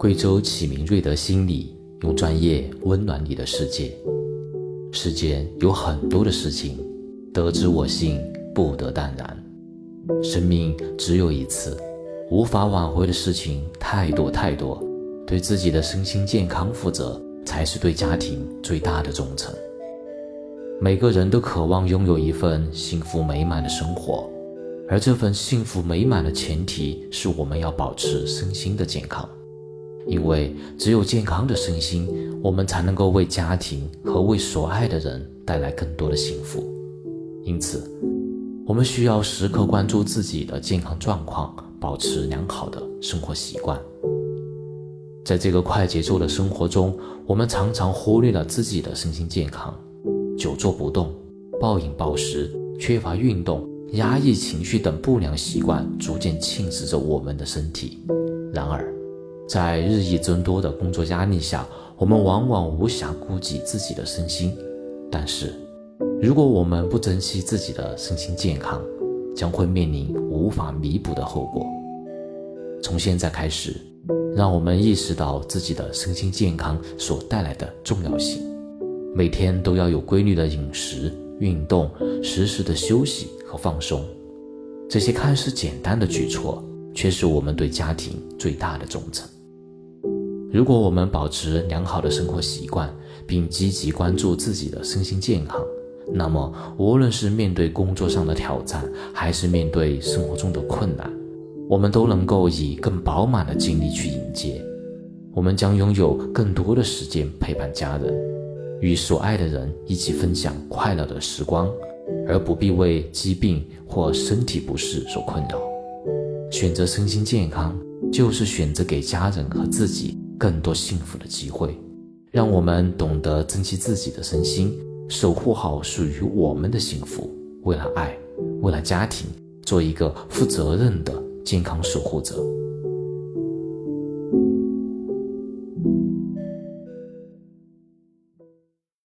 贵州启明瑞德心理用专业温暖你的世界。世间有很多的事情，得之我幸，不得淡然。生命只有一次，无法挽回的事情太多太多。对自己的身心健康负责，才是对家庭最大的忠诚。每个人都渴望拥有一份幸福美满的生活，而这份幸福美满的前提是我们要保持身心的健康。因为只有健康的身心，我们才能够为家庭和为所爱的人带来更多的幸福。因此，我们需要时刻关注自己的健康状况，保持良好的生活习惯。在这个快节奏的生活中，我们常常忽略了自己的身心健康，久坐不动、暴饮暴食、缺乏运动、压抑情绪等不良习惯，逐渐侵蚀着我们的身体。然而，在日益增多的工作压力下，我们往往无暇顾及自己的身心。但是，如果我们不珍惜自己的身心健康，将会面临无法弥补的后果。从现在开始，让我们意识到自己的身心健康所带来的重要性。每天都要有规律的饮食、运动，适时的休息和放松。这些看似简单的举措，却是我们对家庭最大的忠诚。如果我们保持良好的生活习惯，并积极关注自己的身心健康，那么无论是面对工作上的挑战，还是面对生活中的困难，我们都能够以更饱满的精力去迎接。我们将拥有更多的时间陪伴家人，与所爱的人一起分享快乐的时光，而不必为疾病或身体不适所困扰。选择身心健康，就是选择给家人和自己。更多幸福的机会，让我们懂得珍惜自己的身心，守护好属于我们的幸福。为了爱，为了家庭，做一个负责任的健康守护者。